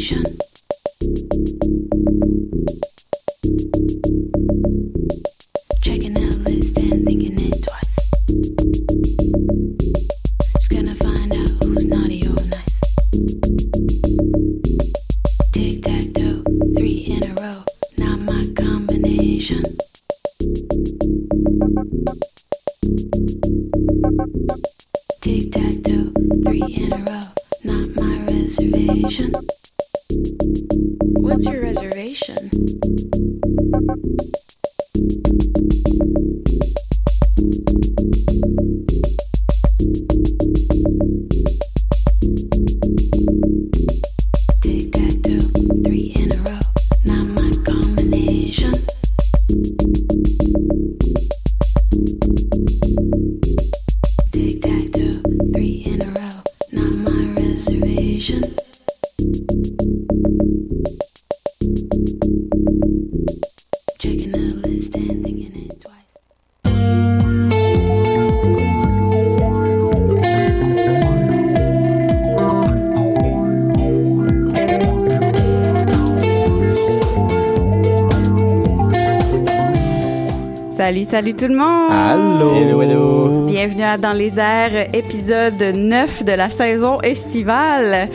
Station. Salut, tout le monde! Allô! Hello, hello. Bienvenue à Dans les airs, épisode 9 de la saison estivale.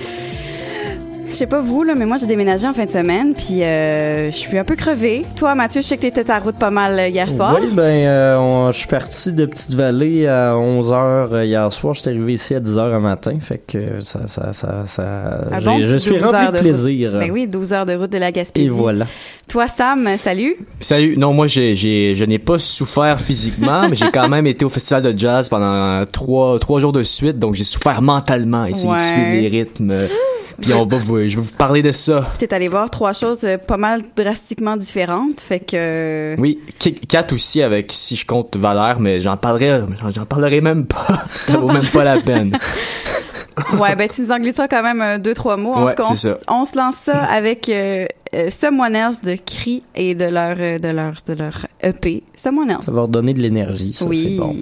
Je sais pas vous, là, mais moi j'ai déménagé en fin de semaine, puis euh, je suis un peu crevée. Toi, Mathieu, je sais que t'étais à route pas mal euh, hier soir. Oui, ben, euh, on- je suis parti de Petite-Vallée à 11h hier soir. J'étais arrivé ici à 10h le matin. Fait que ça, ça, ça, ça Un j'ai- bon je petit suis 12 rempli heures de route. plaisir. Ben oui, 12 heures de route de la Gaspésie. Et voilà. Toi, Sam, salut. Salut. Non, moi, j'ai, j'ai, je n'ai pas souffert physiquement, mais j'ai quand même été au festival de jazz pendant trois, trois jours de suite, donc j'ai souffert mentalement, essayer Ouais. de suivre les rythmes. Puis on va vous, je vais vous parler de ça. T'es allé voir trois choses euh, pas mal drastiquement différentes, fait que... Oui, Ki- Kat aussi avec si je compte Valère, mais j'en parlerai, j'en parlerai même pas. ça vaut même pas la peine. Ouais, ben tu nous en glisseras quand même euh, deux, trois mots. En Ouais, tout cas, on, c'est ça. on se lance ça avec euh, euh, Someone Else de Cri et de leur, euh, de leur, de leur EP. Someone Else. Ça va redonner de l'énergie, ça, oui. c'est bon.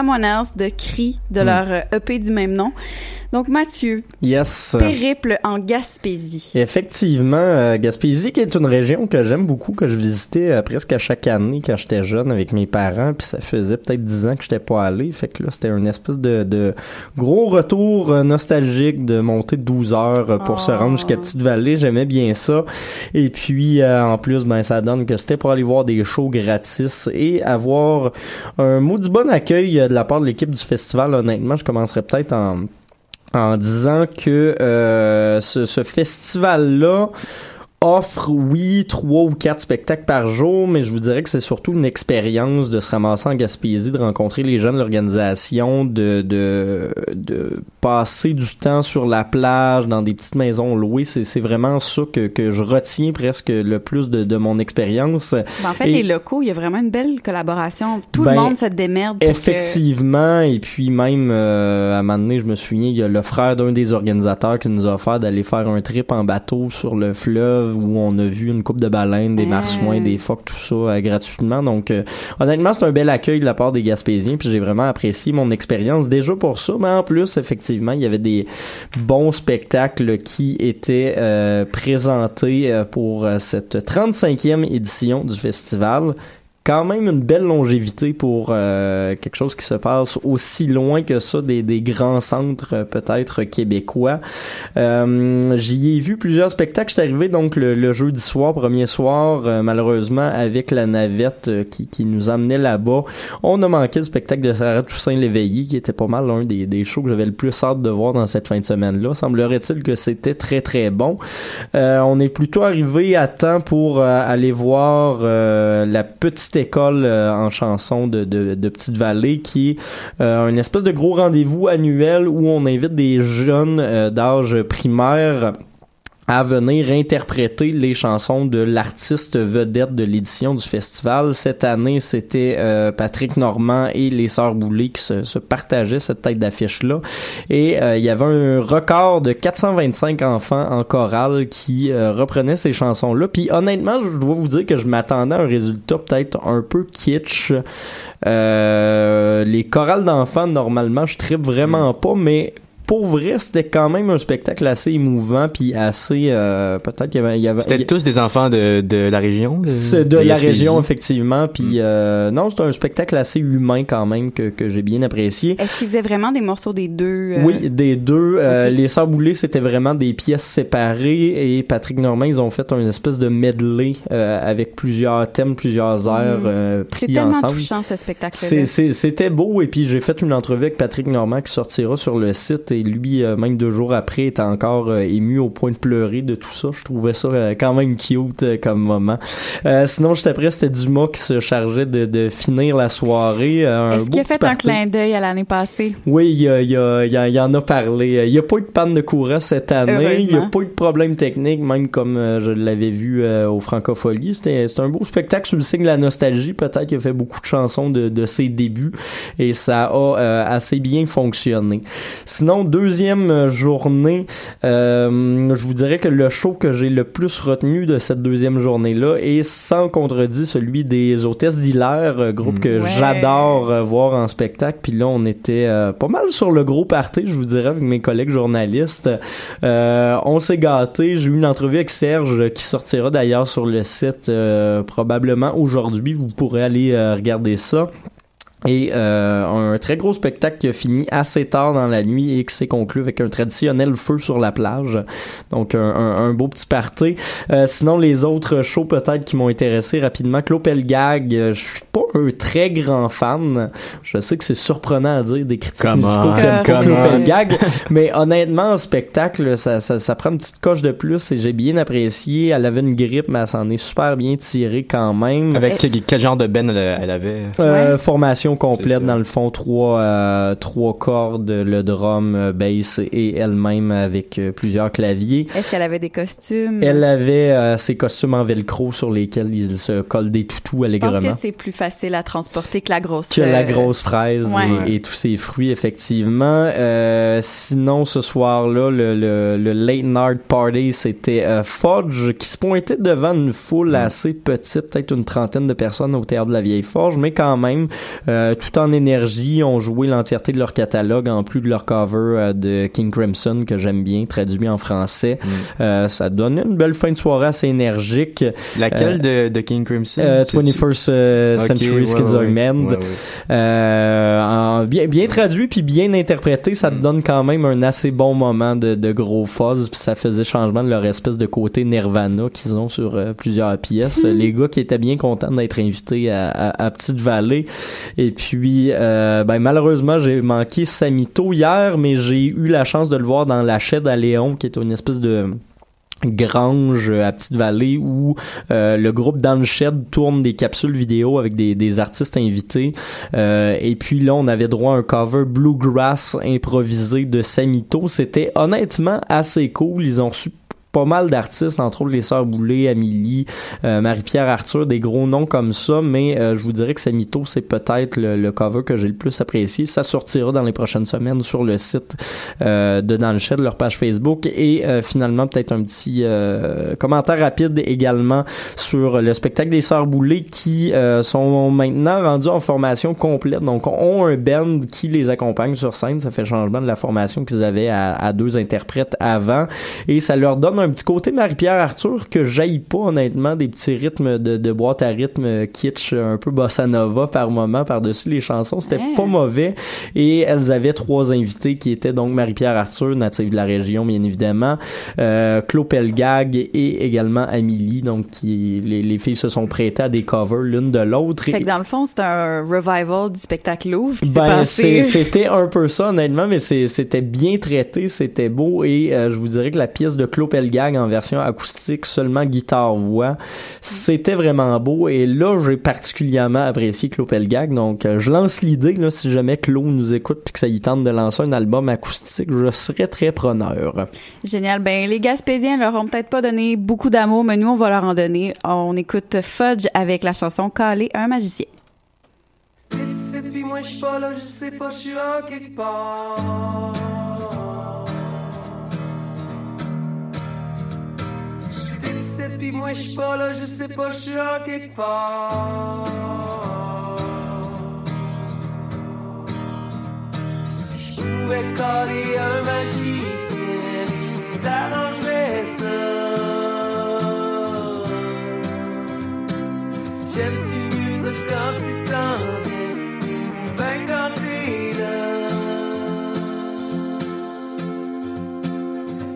Someone Else de Cri, de Hmm. leur euh, EP du même nom. Donc, Mathieu, Yes. périple en Gaspésie. Effectivement, euh, Gaspésie qui est une région que j'aime beaucoup, que je visitais euh, presque à chaque année quand j'étais jeune avec mes parents, puis ça faisait peut-être dix ans que j'étais pas allé, fait que là c'était une espèce de, de gros retour euh, nostalgique de monter 12 heures pour se Oh. rendre jusqu'à Petite-Vallée, j'aimais bien ça. Et puis euh, en plus, ben ça donne que c'était pour aller voir des shows gratis et avoir un maudit bon accueil de la part de l'équipe du festival. Honnêtement, je commencerai peut-être en en disant que euh, ce, ce festival-là offre, oui, trois ou quatre spectacles par jour, mais je vous dirais que c'est surtout une expérience de se ramasser en Gaspésie, de rencontrer les jeunes de l'organisation, de, de, de passer du temps sur la plage, dans des petites maisons louées. C'est, c'est vraiment ça que, que je retiens presque le plus de, de mon expérience. Ben, en fait, Et- les locaux, il y a vraiment une belle collaboration. Tout Ben, le monde se démerde pour que... Effectivement, et puis même euh, à un moment donné, je me souviens, il y a le frère d'un des organisateurs qui nous a offert d'aller faire un trip en bateau sur le fleuve où on a vu une coupe de baleines, des Ah. marsouins, des phoques, tout ça euh, gratuitement. Donc euh, honnêtement, c'est un bel accueil de la part des Gaspésiens, puis j'ai vraiment apprécié mon expérience déjà pour ça, mais en plus, effectivement, il y avait des bons spectacles qui étaient euh, présentés pour cette 35e édition du festival quand même une belle longévité pour euh, quelque chose qui se passe aussi loin que ça des, des grands centres euh, peut-être québécois. Euh, J'y ai vu plusieurs spectacles. J'étais arrivé donc le, le jeudi soir, premier soir, euh, malheureusement avec la navette euh, qui, qui nous amenait là-bas. On a manqué le spectacle de Sarah Toussaint Léveillé qui était pas mal l'un des, des shows que j'avais le plus hâte de voir dans cette fin de semaine-là. Semblerait-il que c'était très très bon. Euh, on est plutôt arrivé à temps pour aller voir la petite école euh, en chanson de, de, de Petite Vallée qui est euh, un espèce de gros rendez-vous annuel où on invite des jeunes euh, d'âge primaire à venir interpréter les chansons de l'artiste vedette de l'édition du festival. Cette année, c'était euh, Patrick Normand et les Sœurs Boulay qui se, se partageaient cette tête d'affiche-là. Et euh, il y avait un record de 425 enfants en chorale qui euh, reprenaient ces chansons-là. Puis honnêtement, je dois vous dire que je m'attendais à un résultat peut-être un peu kitsch. Euh, les chorales d'enfants, normalement, je tripe vraiment pas, mais pour vrai, c'était quand même un spectacle assez émouvant puis assez euh, peut-être qu'il y avait, il y avait C'était tous des enfants de, de la région? c'est de la région effectivement puis Mm. euh, non c'était un spectacle assez humain quand même que, que j'ai bien apprécié Est-ce qu'ils faisaient vraiment des morceaux des deux? euh, oui, des deux. Euh. Les Sœurs Boulay, c'était vraiment des pièces séparées et Patrick Normand, ils ont fait un espèce de medley euh, avec plusieurs thèmes, plusieurs airs Mm. euh, C'est pris tellement ensemble. touchant, ce c'est- C'était beau et puis j'ai fait une entrevue avec Patrick Normand qui sortira sur le site et lui, euh, même deux jours après, était encore euh, ému au point de pleurer de tout ça. Je trouvais ça euh, quand même cute comme moment. Euh, sinon, juste après, c'était Dumas qui se chargeait de, de finir la soirée. Est-ce qu'il a fait un clin d'œil à l'année passée? Oui, il, il, il en a parlé. Il n'y a pas eu de panne de courant cette année. Il n'y a pas eu de problème technique, même comme je l'avais vu au Francofolie. C'était c'était un beau spectacle sous le signe de la nostalgie. Peut-être qu'il a fait beaucoup de chansons de, de ses débuts et ça a euh, assez bien fonctionné. Sinon, deuxième euh, journée, euh, je vous dirais que le show que j'ai le plus retenu de cette deuxième journée-là est sans contredit celui des Hôtesses d'Hilaire, euh, groupe Mm. que Ouais. j'adore voir en spectacle. Puis là, on était euh, pas mal sur le gros party, je vous dirais, avec mes collègues journalistes. Euh, on s'est gâtés. J'ai eu une entrevue avec Serge qui sortira d'ailleurs sur le site euh, probablement aujourd'hui. Vous pourrez aller regarder ça. Et euh, un très gros spectacle qui a fini assez tard dans la nuit et qui s'est conclu avec un traditionnel feu sur la plage. Donc un, un- beau petit party. Euh, sinon les autres shows peut-être qui m'ont intéressé rapidement. Clopelgag, euh, je suis pas un très grand fan. Je sais que c'est surprenant à dire des critiques Come musicaux qui aiment pas mais honnêtement, un spectacle, ça, ça, ça prend une petite coche de plus et j'ai bien apprécié. Elle avait une grippe, mais elle s'en est super bien tirée quand même. Avec quel, quel genre de ben elle, elle avait? Euh, Ouais. Formation complète dans le fond trois euh, trois cordes le drum euh, bass et elle-même avec euh, plusieurs claviers. Est-ce qu'elle avait des costumes? Elle avait euh, ses costumes en velcro sur lesquels il se colle des toutous Je pense allègrement. que c'est plus facile facile à transporter que la grosse. que la euh, grosse fraise ouais. et, et tous ses fruits effectivement Euh, sinon ce soir-là le, le, le late night party c'était euh, Fudge qui se pointait devant une foule assez petite peut-être une trentaine de personnes au théâtre de la vieille forge mais quand même euh, tout en énergie ont joué l'entièreté de leur catalogue en plus de leur cover euh, de King Crimson que j'aime bien traduit en français Euh, ça donnait une belle fin de soirée assez énergique Laquelle de, de King Crimson? euh, C'est- 21st euh, Ok, Century ouais, Schizoid ouais, ouais. Ouais, ouais. euh, en- bien, bien traduit puis bien interprété, ça te Mm. donne quand même un assez bon moment de, de gros fuzz puis ça faisait changement de leur espèce de côté Nirvana qu'ils ont sur euh, plusieurs pièces. Les gars qui étaient bien contents d'être invités à, à, à Petite Vallée et puis euh, ben malheureusement j'ai manqué Samito hier mais j'ai eu la chance de le voir dans la Shed à Léon qui est une espèce de grange euh, à Petite-Vallée où euh, le groupe Dans le Shed tourne des capsules vidéo avec des, artistes invités. Euh, et puis là on avait droit à un cover bluegrass improvisé de Samito. C'était honnêtement assez cool. Ils ont reçu pas mal d'artistes, entre autres les Sœurs Boulay, Amélie, euh, Marie-Pierre Arthur, des gros noms comme ça, mais euh, je vous dirais que Samito, c'est peut-être le, le cover que j'ai le plus apprécié. Ça sortira dans les prochaines semaines sur le site euh, de Dans le Shed, leur page Facebook, et euh, finalement peut-être un petit euh, commentaire rapide également sur le spectacle des Sœurs Boulay qui euh, sont maintenant rendus en formation complète, donc ont un band qui les accompagne sur scène. Ça fait changement de la formation qu'ils avaient à, à deux interprètes avant, et ça leur donne un petit côté Marie-Pierre Arthur que j'aille pas honnêtement des petits rythmes de, de boîte à rythme kitsch un peu bossa nova par moment par-dessus les chansons. C'était pas mauvais. Et elles avaient trois invités qui étaient donc Marie-Pierre Arthur native de la région bien évidemment euh, Claude Pelgag et également Amélie donc qui les, les filles se sont prêtées à des covers l'une de l'autre. Fait que dans le fond, c'est un revival du spectacle Louvre qui ben, c'était un peu ça, honnêtement, mais c'était bien traité, c'était beau, et euh, je vous dirais que la pièce de Claude Pelgag en version acoustique, seulement guitare-voix, c'était vraiment beau, et là, j'ai particulièrement apprécié Claude Pelgag, donc euh, je lance l'idée, là, si jamais Claude nous écoute puis que ça y tente de lancer un album acoustique, je serais très preneur. Génial. Ben, les Gaspésiens leur ont peut-être pas donné beaucoup d'amour, mais nous, on va leur en donner. On écoute Fudge avec la chanson Calé un magicien. Ici, puis moi, je suis pas là, je sais pas, je suis en quelque part. Ici, puis moi, je pas là, je sais pas, je suis quelque part. Si je pouvais coller un magicien, ils arrangeraient ça. J'aime-tu mieux ça quand c'est viens Ben quand t'es là?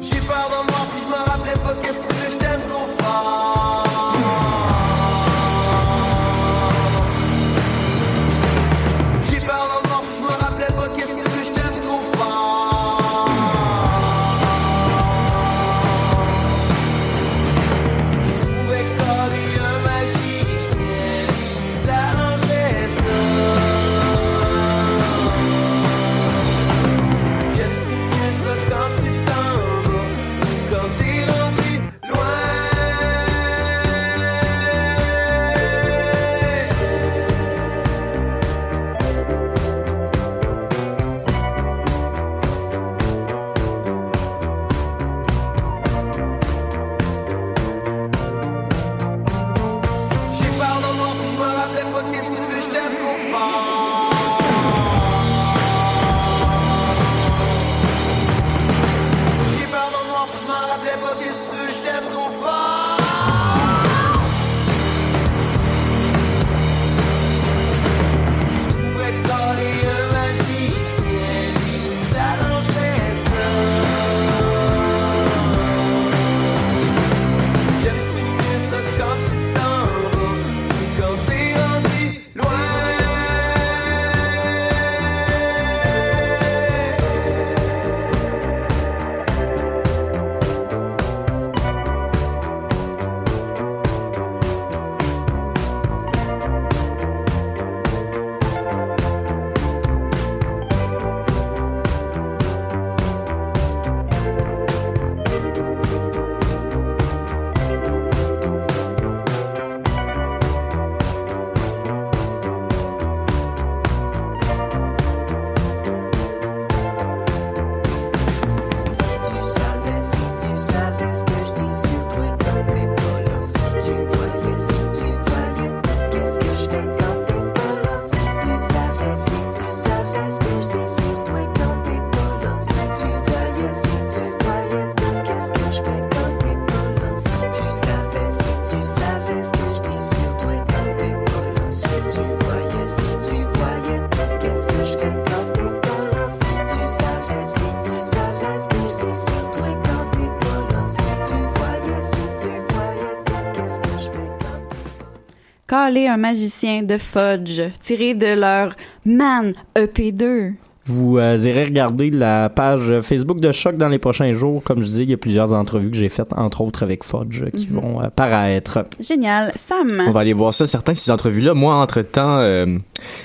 J'ai peur de moi puis je me rappelais pas qu'est-ce un magicien de Fudge, tiré de leur Man E EP2. Vous euh, irez regarder la page Facebook de Choc dans les prochains jours. Comme je dis, il y a plusieurs entrevues que j'ai faites, entre autres avec Fudge, euh, qui Mhm. vont euh, paraître. Génial. Sam? On va aller voir ça, certains, ces entrevues-là. Moi, entre-temps, euh,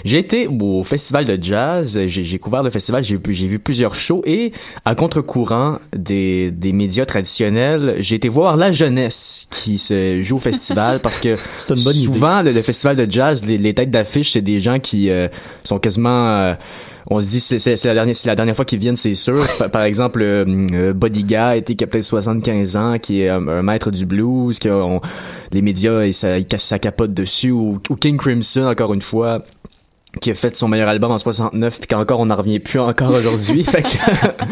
j'ai été au festival de jazz, j'ai j'ai couvert le festival, j'ai j'ai vu plusieurs shows et à contre-courant des, des médias traditionnels, j'ai été voir la jeunesse qui se joue au festival parce que C'est une bonne idée. souvent, le, le festival de jazz, les, les têtes d'affiche, c'est des gens qui euh, sont quasiment... euh, on se dit c'est la dernière c'est la dernière fois qu'ils viennent c'est sûr par, exemple euh, euh, était qui a peut-être 75 ans qui est un, un maître du blues que on- les médias ils, ça, ils cassent sa capote dessus ou, ou King Crimson encore une fois qui a fait son meilleur album en 69 puis qu'encore on n'en revient plus encore aujourd'hui fait que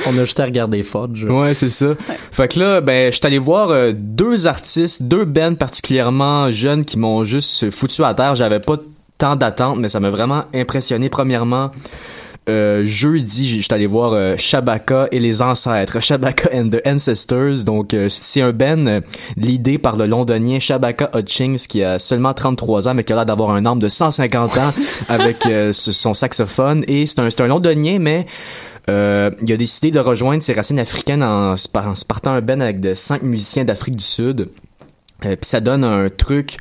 On a juste à regarder Fudge. Ouais, c'est ça. Fait que là, ben, je suis allé voir euh, deux artistes, deux bands particulièrement jeunes qui m'ont juste foutu à terre. J'avais pas tant d'attente, mais ça m'a vraiment impressionné. Premièrement, euh, jeudi, je suis allé voir euh, Shabaka et les ancêtres, Shabaka and the Ancestors. Donc, euh, c'est un band euh, l'idée par le londonien Shabaka Hutchings qui a seulement 33 ans, mais qui a l'air d'avoir un âme de 150 ans avec euh, ce- son saxophone. Et c'est un, c'est un londonien, mais euh, il a décidé de rejoindre ses racines africaines en, se par- en se partant un band avec de cinq musiciens d'Afrique du Sud. Euh, Puis ça donne un truc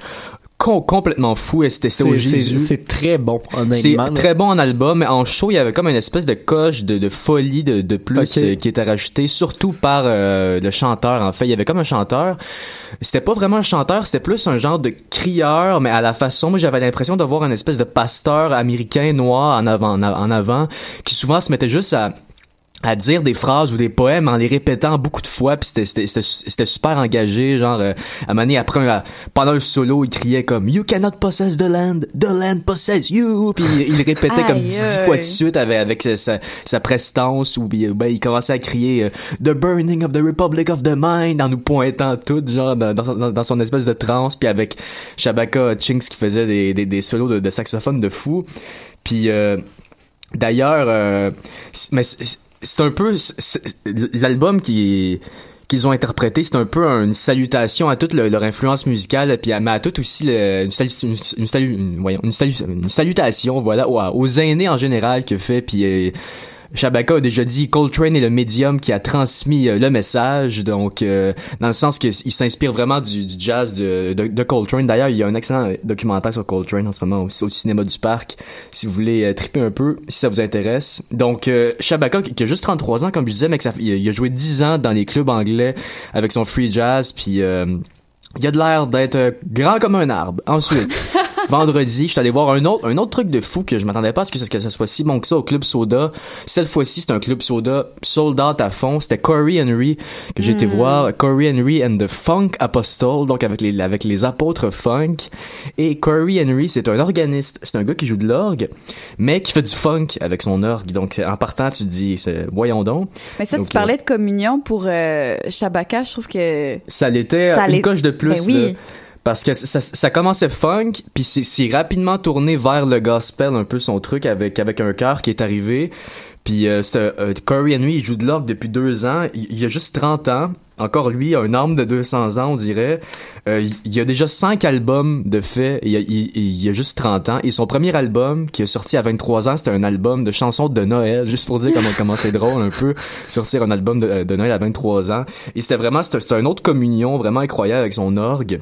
com- complètement fou. Et C'était au C'est- c'est Jésus. c'est très bon, C'est honnêtement. très bon en album, mais en show, il y avait comme une espèce de coche de, de folie de, de plus euh, qui était rajoutée, surtout par euh, le chanteur. En fait, il y avait comme un chanteur. C'était pas vraiment un chanteur, c'était plus un genre de crieur, mais à la façon, moi j'avais l'impression de voir une espèce de pasteur américain noir en avant, en en avant, qui souvent se mettait juste à à dire des phrases ou des poèmes en les répétant beaucoup de fois puis c'était c'était c'était c'était super engagé genre euh, à un moment donné, après un- pendant un solo il criait comme you cannot possess the land the land possess you! Puis il, il répétait comme dix, dix fois de suite avec avec sa, sa, prestance ou ben, il commençait à crier euh, the burning of the republic of the mind en nous pointant tout genre dans, dans, dans son espèce de transe puis avec Shabaka Hutchings qui faisait des des, des solos de, de saxophone de fou. Puis euh, D'ailleurs, euh, mais c'est un peu l'album qui qu'ils ont interprété, c'est un peu une salutation à toute le- leur influence musicale, puis à, mais à aussi une, une, salutation, voilà, aux, aux aînés en général que fait, puis euh, Shabaka a déjà dit Coltrane est le médium qui a transmis euh, le message, donc euh, dans le sens qu'il s'inspire vraiment du, jazz de, Coltrane. D'ailleurs, il y a un excellent documentaire sur Coltrane en ce moment au, cinéma du parc, si vous voulez euh, triper un peu, si ça vous intéresse. Donc euh, Shabaka qui a juste 33 ans, comme je disais, mais il, a, il a joué 10 ans dans les clubs anglais avec son free jazz, puis euh, il a de l'air d'être euh, grand comme un arbre. Ensuite, vendredi, je suis allé voir un autre, un autre truc de fou que je m'attendais pas à ce que, que ça soit si bon que ça au Club Soda. Cette fois-ci, c'est un Club Soda sold out à fond. C'était Corey Henry que j'ai été voir. Corey Henry and the Funk Apostle, donc avec les, avec les apôtres funk. Et Corey Henry, c'est un organiste. C'est un gars qui joue de l'orgue, mais qui fait du funk avec son orgue. Donc, en partant, tu te dis, voyons donc. Mais ça, Donc, tu parlais de communion pour euh, Shabaka. Je trouve que Ça l'était Ça une coche de plus. Ben oui. Parce que ça, ça commençait funk, puis c'est rapidement tourné vers le gospel, un peu son truc, avec, avec un chœur qui est arrivé. Puis euh, euh, Corey Henry, il joue de l'orgue depuis deux ans. Il, il a juste 30 ans. Encore lui, un homme de 200 ans, on dirait. Euh, il, a déjà cinq albums de fait. Il, il, a juste 30 ans. Et son premier album, qui est sorti à 23 ans, c'était un album de chansons de Noël. Juste pour dire comment, comment c'est drôle un peu, sortir un album de, de Noël à 23 ans. Et c'était vraiment, c'était une autre communion vraiment incroyable avec son orgue.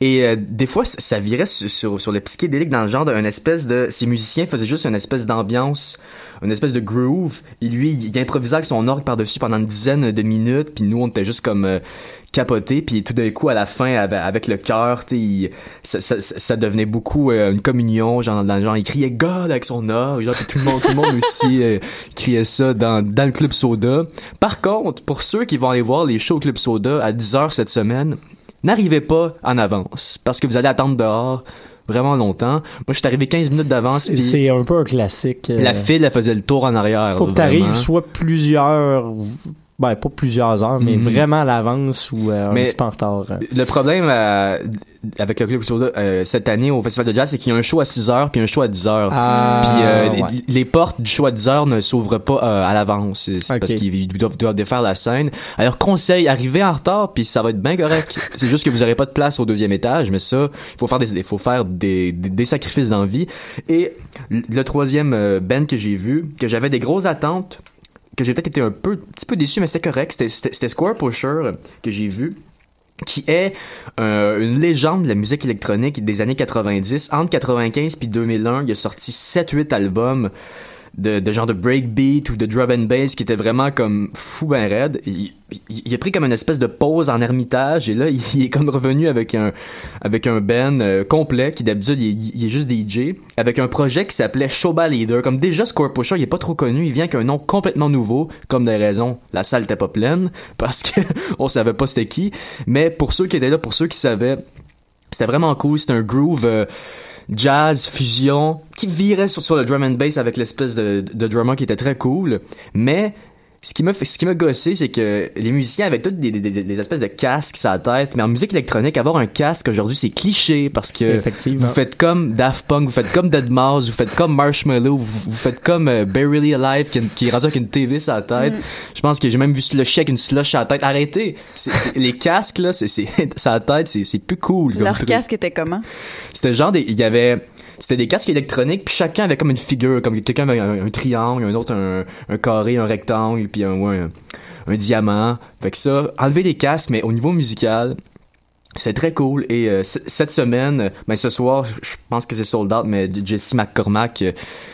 Et euh, des fois, ça- virait sur, sur, sur le psychédélique dans le genre d'un espèce de... Ces musiciens faisaient juste une espèce d'ambiance, une espèce de groove. Et lui, il, improvisait avec son orgue par-dessus pendant une dizaine de minutes. Puis nous, on était juste comme euh, capotés. Puis tout d'un coup, à la fin, avec, le cœur, ça, ça, ça devenait beaucoup euh, une communion. Genre, dans le genre, il criait God avec son orgue. Genre, tout le monde, tout le monde aussi euh, criait ça dans, dans le Club Soda. Par contre, pour ceux qui vont aller voir les shows Club Soda à 10h cette semaine, n'arrivez pas en avance parce que vous allez attendre dehors vraiment longtemps. Moi, je suis arrivé 15 minutes d'avance C'est- un peu un classique. euh, la file, elle faisait le tour en arrière. faut là, que t'arrives soit plusieurs ben pas plusieurs heures, mais Mhm. vraiment à l'avance ou euh, un petit peu en retard. euh. Le problème euh, avec le Club euh, cette année au Festival de Jazz, c'est qu'il y a un show à 6 heures puis un show à 10 heures. Ah, Puis euh, ouais. les, les portes du show à 10 heures ne s'ouvrent pas euh, à l'avance. C'est c'est Ok. parce qu'ils doivent, doivent défaire la scène. Alors conseil, arrivez en retard puis ça va être bien correct. c'est juste que vous aurez pas de place au deuxième étage, mais ça, il faut faire des, faut faire des, des, des sacrifices dans la vie. Et le troisième euh, band que j'ai vu, que j'avais des grosses attentes, que j'ai peut-être été un peu, un petit peu déçu, mais c'était correct. C'était- Square Pusher euh, que j'ai vu qui est euh, une légende de la musique électronique des années 90. Entre 95 puis 2001, il a sorti 7-8 albums de, de genre de breakbeat ou de drum and bass qui était vraiment comme fou ben raide. Il, il- il a pris comme une espèce de pause en ermitage et là il, est comme revenu avec un avec un band euh, complet qui d'habitude il, est- juste DJ avec un projet qui s'appelait Showba Leader. Comme déjà Score Pusher, il est pas trop connu, il vient avec un nom complètement nouveau, comme des raisons, la salle était pas pleine parce que on savait pas c'était qui, mais pour ceux qui étaient là, pour ceux qui savaient c'était vraiment cool, c'était un groove euh, jazz fusion qui virait sur, le drum and bass avec l'espèce de, de drummer qui était très cool, mais ce qui m'a ce qui m'a gossé, c'est que les musiciens avaient toutes des, des, des- espèces de casques sur la tête, mais en musique électronique, avoir un casque aujourd'hui, c'est cliché parce que vous faites comme Daft Punk, vous faites comme Dead Mouse, vous faites comme Marshmallow, vous, vous faites comme euh, Barely Alive qui, qui est rendu avec une TV sur la tête. Je pense que j'ai même vu Slushy avec une slush sur la tête. Arrêtez! Les casques, là, c'est, c'est, la tête, c'est, c'est plus cool. comme Leur truc. casque était comment? C'était genre des, il y avait, c'était des casques électroniques, puis chacun avait comme une figure, comme quelqu'un avait un, triangle, un autre un, un carré, un rectangle, puis un, ouais, un, un diamant. Fait que ça, enlever les casques, mais au niveau musical, c'est très cool. Et euh, cette semaine, ben ce soir, je pense que c'est sold out, mais Jesse McCormack, euh,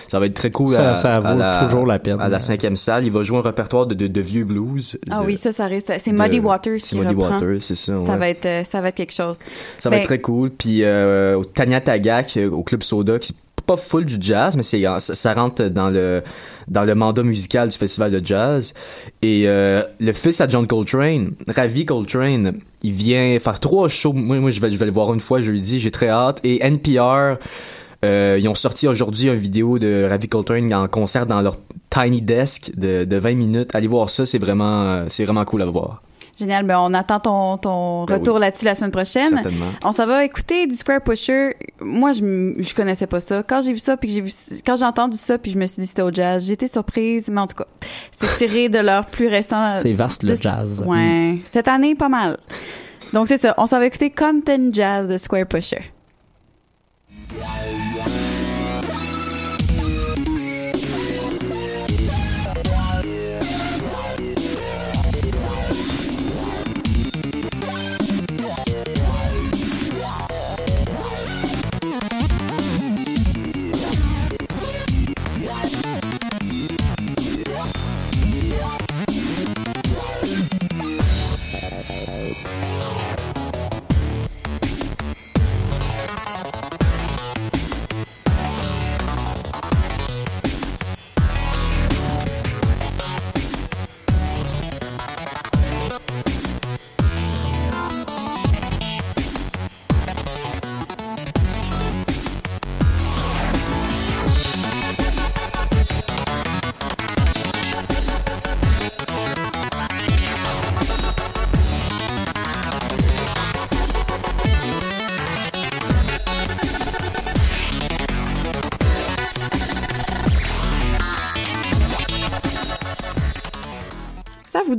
ça va être très cool. Ça- à, ça à vaut la, toujours la peine. À la cinquième salle, il va jouer un répertoire de, de, de vieux blues. Ah de- oui, ça, ça reste. C'est Muddy Waters C'est qui Muddy reprend. Waters, c'est ça. Ça va être, euh, ça va être quelque chose. Ça va Ben- être très cool. Puis euh, au Tanya Tagak, euh, au Club Soda, qui pas full du jazz, mais ça rentre dans le dans le mandat musical du festival de jazz. Et euh, le fils à John Coltrane, Ravi Coltrane, il vient faire trois shows. Moi, moi je vais je vais le voir une fois jeudi. J'ai très hâte. Et NPR. euh, ils ont sorti aujourd'hui une vidéo de Ravi Coltrane en concert dans leur tiny desk de, de 20 minutes. Allez voir ça, c'est vraiment euh, c'est vraiment cool à voir. Génial. Ben, on attend ton, ton Ben retour oui. là-dessus la semaine prochaine. On s'en va écouter du Square Pusher. Moi, je, je connaissais pas ça. Quand j'ai vu ça, puis que j'ai vu, quand j'ai entendu ça, puis je me suis dit c'était au jazz, j'étais surprise, mais en tout cas, c'est tiré de leur plus récent. C'est vaste le jazz. Ouais. Cette année, pas mal. Donc c'est ça. On s'en va écouter Content Jazz de Square Pusher.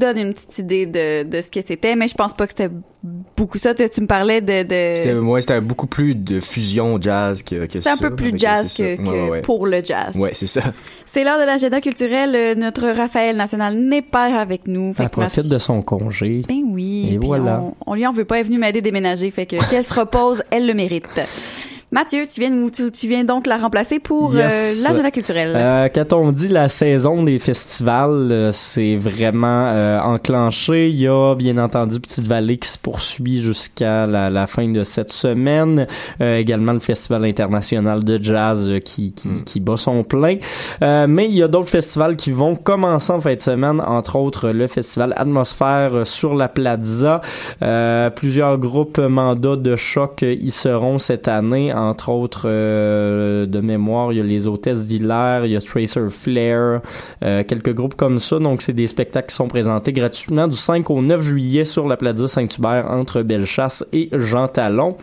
Donne une petite idée de, de ce que c'était, mais je pense pas que c'était beaucoup ça. Tu, tu me parlais de, C'était, de... ouais, c'était beaucoup plus de fusion jazz que, que C'était un peu plus jazz que, ça. que Ouais, ouais. pour le jazz. Ouais, c'est ça. C'est l'heure de l'agenda culturel. Euh, Notre Raphaël National n'est pas avec nous. Que profite de son congé. Ben oui. Et voilà. On, on lui en veut pas. Elle est venue m'aider à déménager. Fait que qu'elle se repose, elle le mérite. Mathieu, tu viens, nous- tu, tu viens donc la remplacer pour Yes. euh, l'agenda culturel. Euh, quand on dit la saison des festivals, euh, c'est vraiment euh, enclenché. Il y a bien entendu Petite Vallée qui se poursuit jusqu'à la, la fin de cette semaine. Euh, également le Festival international de jazz euh, qui, qui, qui bat son plein. Euh, mais il y a d'autres festivals qui vont commencer en fin de semaine, entre autres le Festival Atmosphère sur la Plaza. Euh, plusieurs groupes mandats de choc y seront cette année, entre autres euh, de mémoire, il y a les hôtesses d'Hilaire, il y a Tracer Flair, euh, quelques groupes comme ça. Donc c'est des spectacles qui sont présentés gratuitement du 5 au 9 juillet sur la Plaza Saint-Hubert entre Bellechasse et Jean Talon.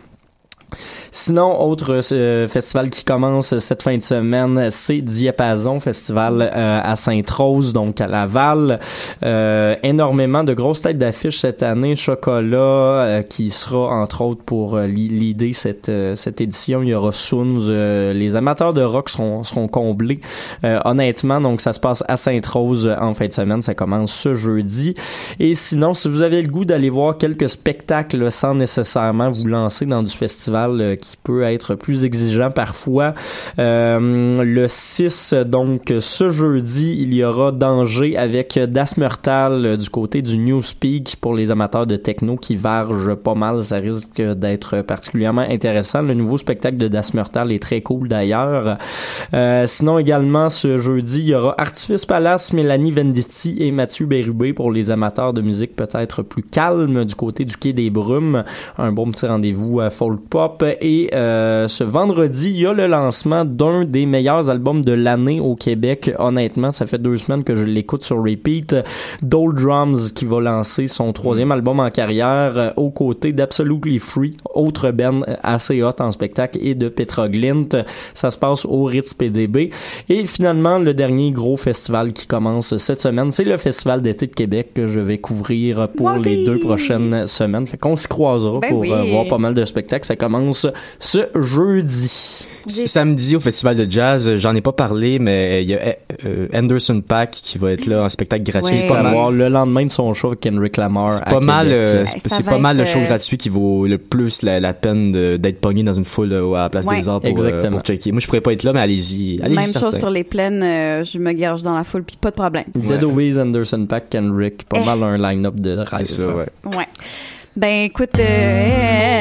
Sinon, autre euh, festival qui commence cette fin de semaine, c'est Diapason, festival euh, à Sainte-Rose, donc à Laval. Euh, énormément de grosses têtes d'affiches cette année. Chocolat, euh, qui sera entre autres pour euh, li- l'idée cette euh, cette édition. Il y aura Soons. euh, les amateurs de rock seront seront comblés. Euh, honnêtement, donc ça se passe à Sainte-Rose en fin de semaine. Ça commence ce jeudi. Et sinon, si vous avez le goût d'aller voir quelques spectacles sans nécessairement vous lancer dans du festival euh, qui peut être plus exigeant parfois, euh, le 6, donc ce jeudi, il y aura Danger avec Das Murtal euh, du côté du Newspeak pour les amateurs de techno qui vargent pas mal. Ça risque d'être particulièrement intéressant. Le nouveau spectacle de Das Murtal est très cool d'ailleurs. Euh, sinon également ce jeudi, il y aura Artifice Palace, Mélanie Venditti et Mathieu Bérubé pour les amateurs de musique peut-être plus calme du côté du Quai des Brumes. Un bon petit rendez-vous à folk pop. Euh, ce vendredi, il y a le lancement d'un des meilleurs albums de l'année au Québec. Honnêtement, ça fait deux semaines que je l'écoute sur repeat. Dole Drums qui va lancer son troisième album en carrière euh, aux côtés d'Absolutely Free, autre band assez hot en spectacle, et de Petra Glint. Ça se passe au Ritz PDB. Et finalement, le dernier gros festival qui commence cette semaine, c'est le Festival d'été de Québec que je vais couvrir pour les deux prochaines semaines. Fait qu'on s'y croisera Ben pour oui. euh, voir pas mal de spectacles. Ça commence ce jeudi. Samedi au festival de jazz, euh, j'en ai pas parlé, mais il y a euh, Anderson Pack qui va être là en spectacle gratuit. Ouais. C'est Pas mal. le lendemain de son show avec Kendrick Lamar. C'est pas mal, euh, Ouais, c'est pas mal le show euh, gratuit qui vaut le plus la, la peine d'être pogné dans une foule euh, à la place Ouais. des arts pour, euh, checker. Moi, je pourrais pas être là, mais allez-y. Même certain. chose sur les plaines, euh, je me gage dans la foule, puis pas de problème. Dead Obies, Anderson Pack, Kendrick. Pas Eh. mal un line-up de rêve. C'est ça, ouais. Ouais. Ben écoute, euh,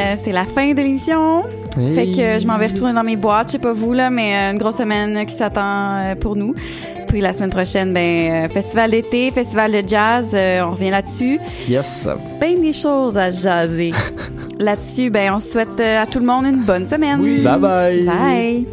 euh, c'est la fin de l'émission. Hey. Fait que euh, je m'en vais retourner dans mes boîtes, je sais pas vous là, mais euh, une grosse semaine qui s'attend pour nous. Puis la semaine prochaine, ben festival d'été, festival de jazz, on revient là-dessus. Yes. Ben des choses à jaser. là-dessus, ben on souhaite à tout le monde une bonne semaine. Bye bye. Bye.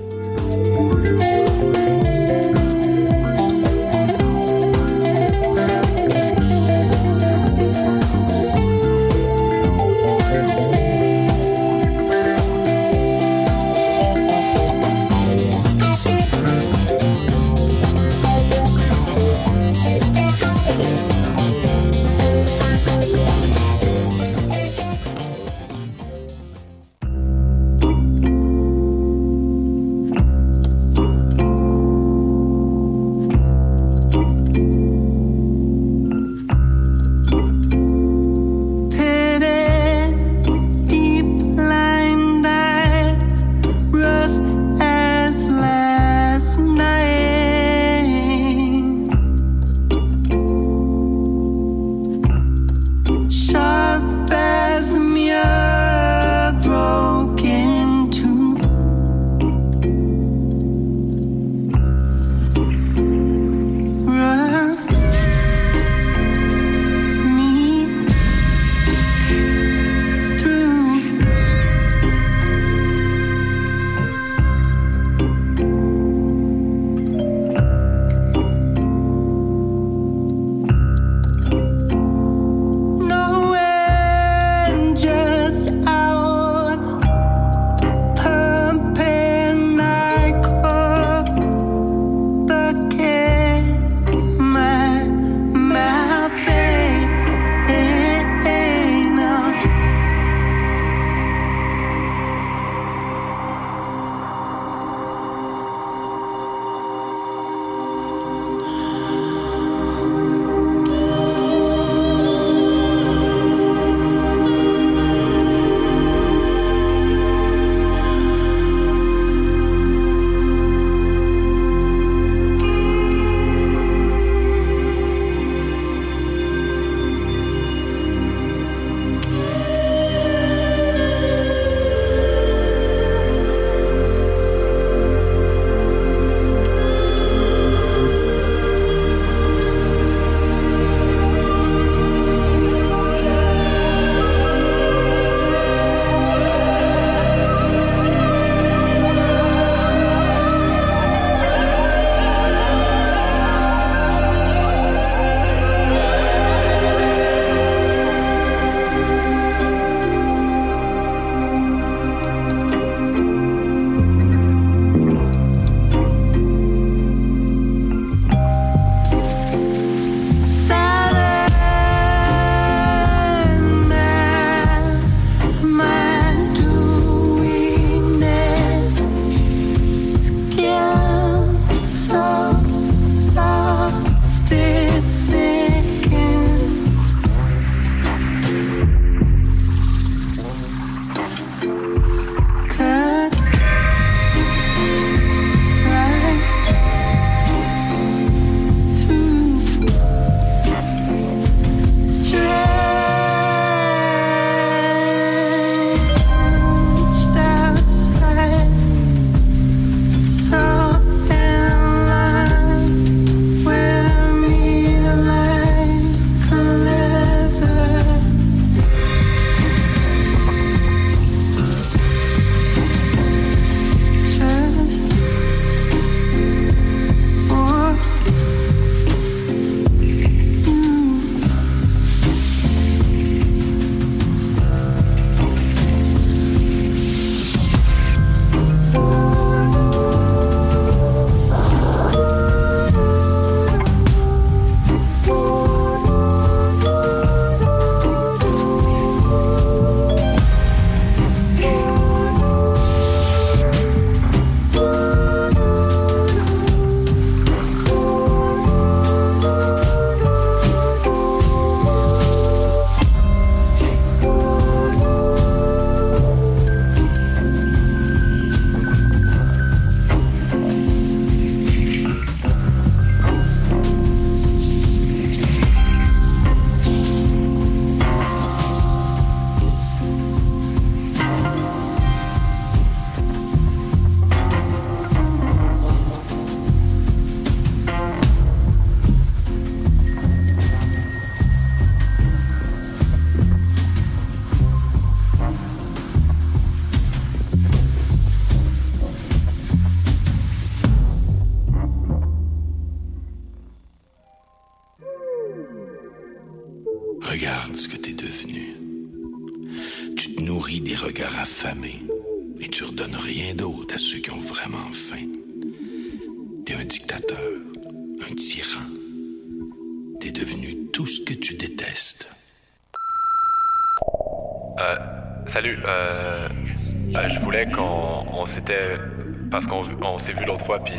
Parce qu'on on s'est vu l'autre fois, puis...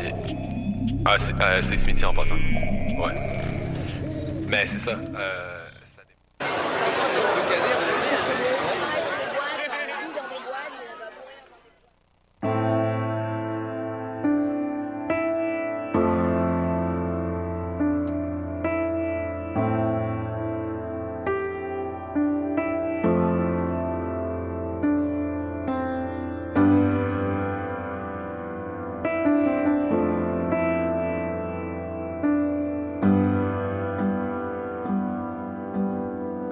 Ah, c'est euh, Smithy en passant. Ouais. Mais c'est ça. Euh,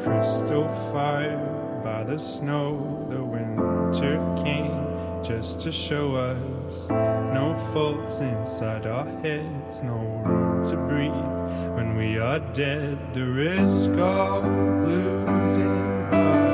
crystal fire by the snow. The winter came just to show us no faults inside our heads, no room to breathe. When we are dead, the risk of losing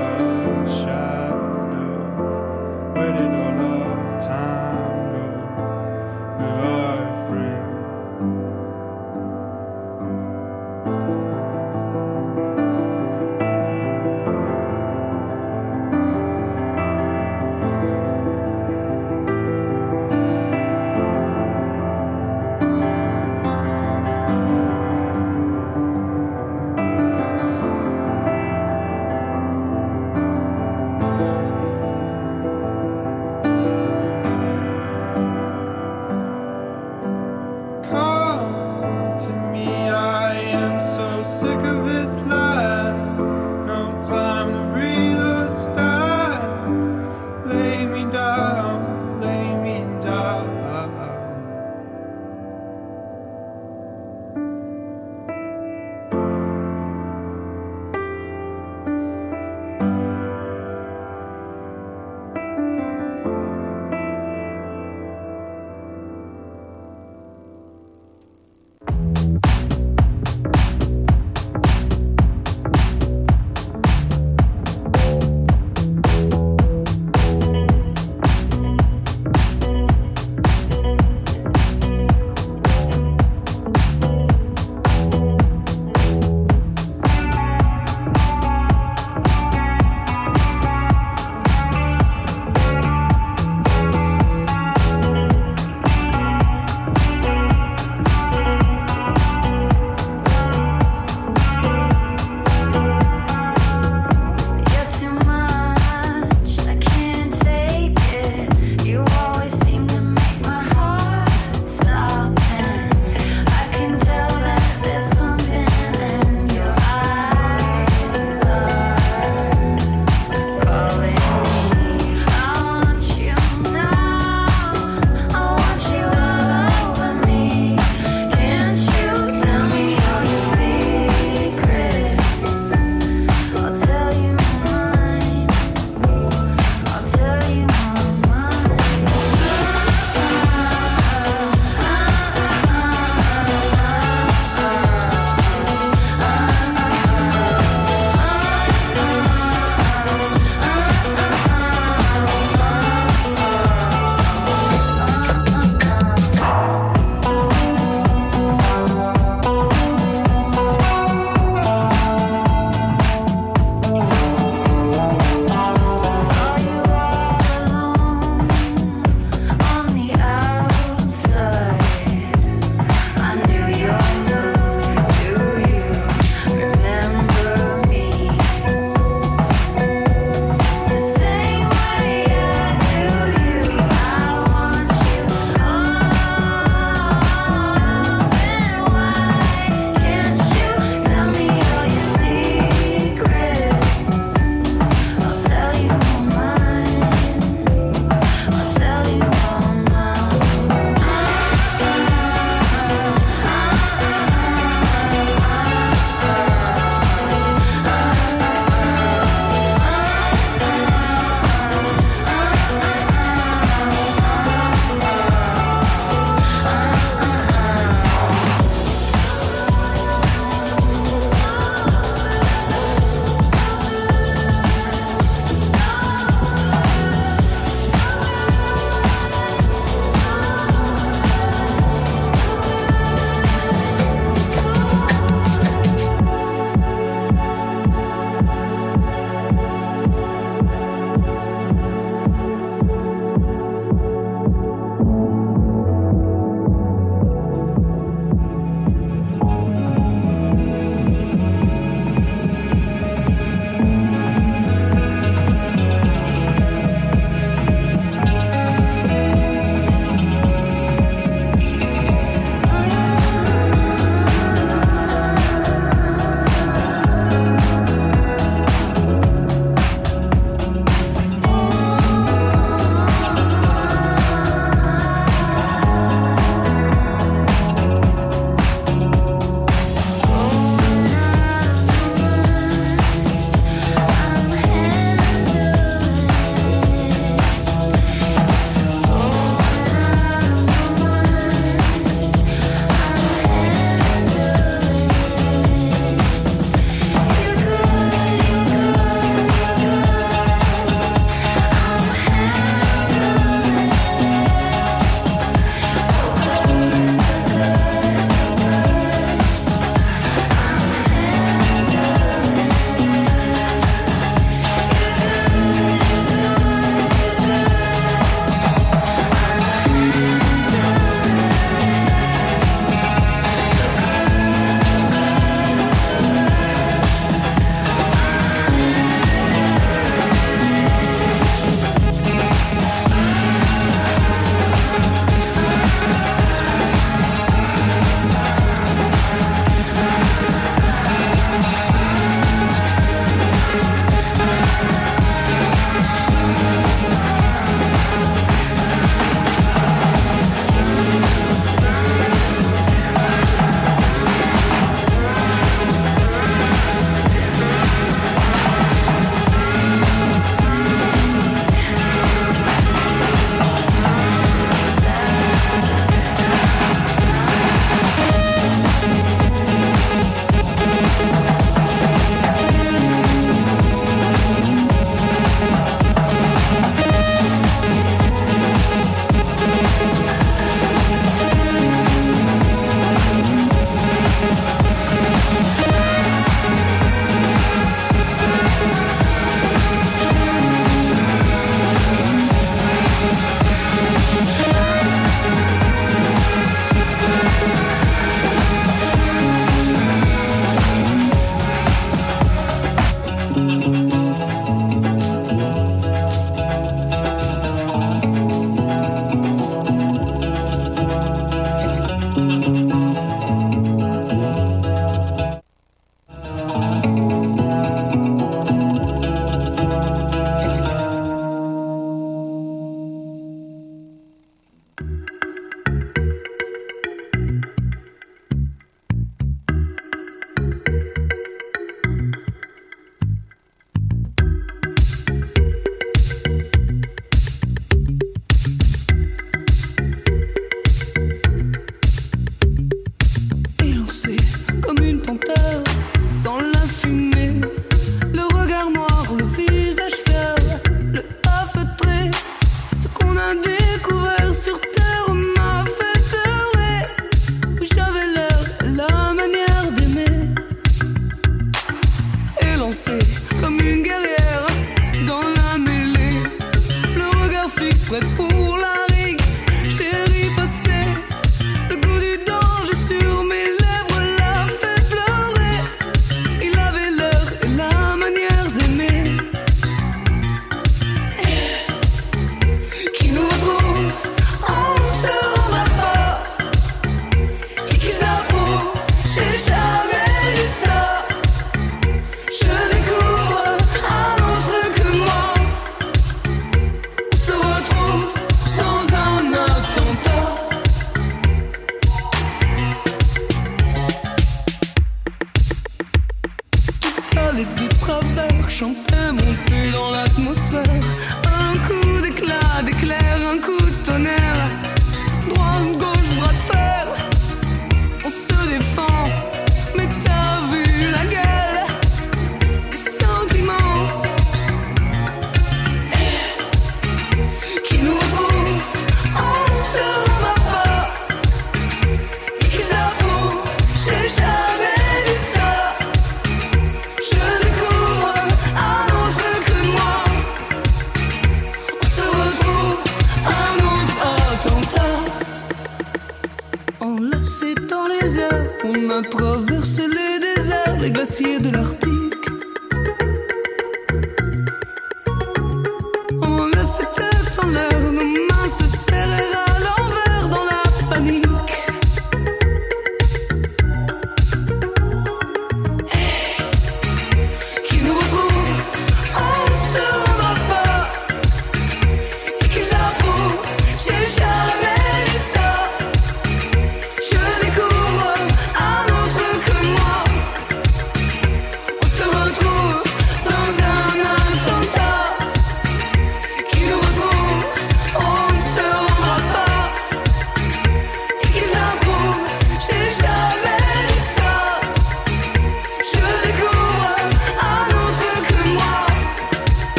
traversé les déserts, les glaciers de l'Arctique.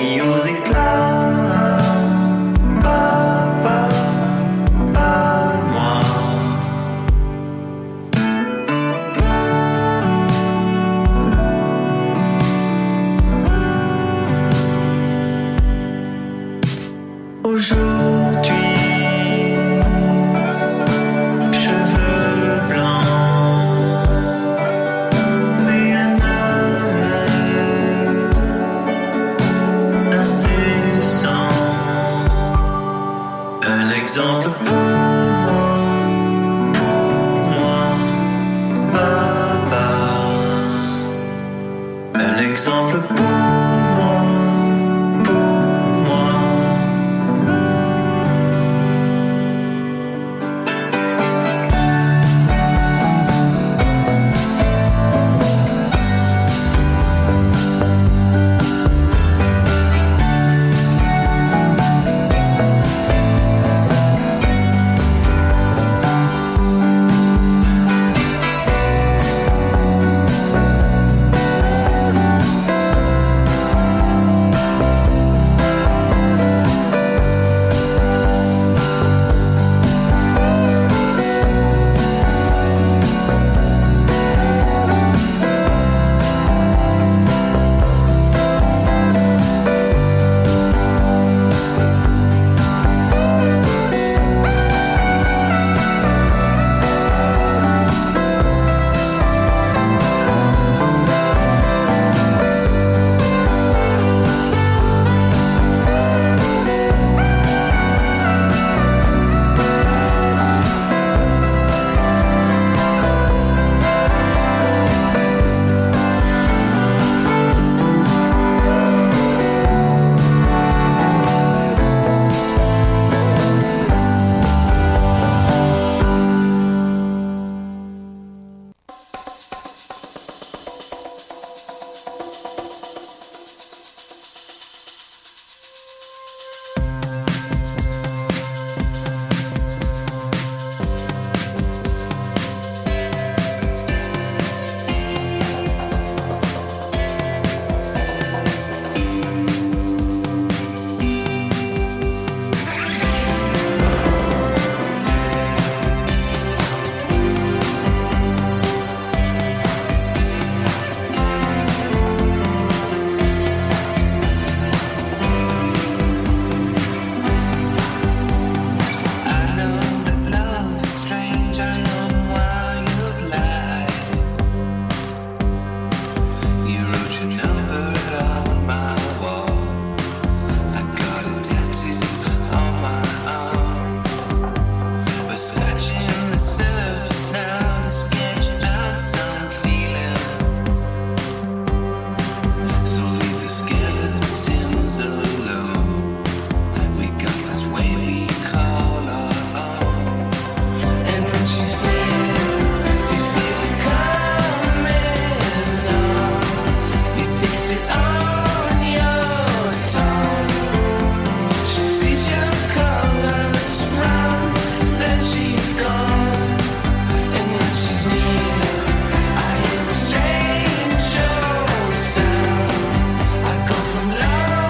music using.